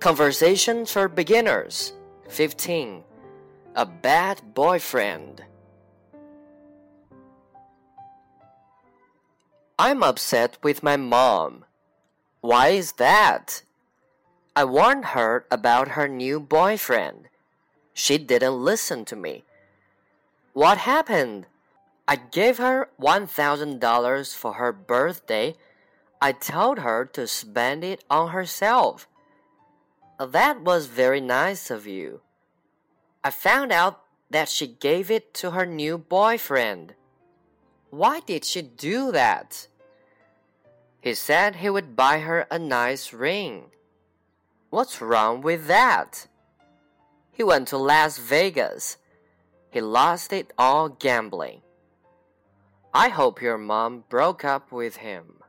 Conversations for Beginners 15. A Bad Boyfriend. I'm upset with my mom. Why is that? I warned her about her new boyfriend. She didn't listen to me. What happened? I gave her $1,000 for her birthday. I told her to spend it on herself. That was very nice of you. I found out that she gave it to her new boyfriend. Why did she do that? He said he would buy her a nice ring. What's wrong with that? He went to Las Vegas. He lost it all gambling. I hope your mom broke up with him.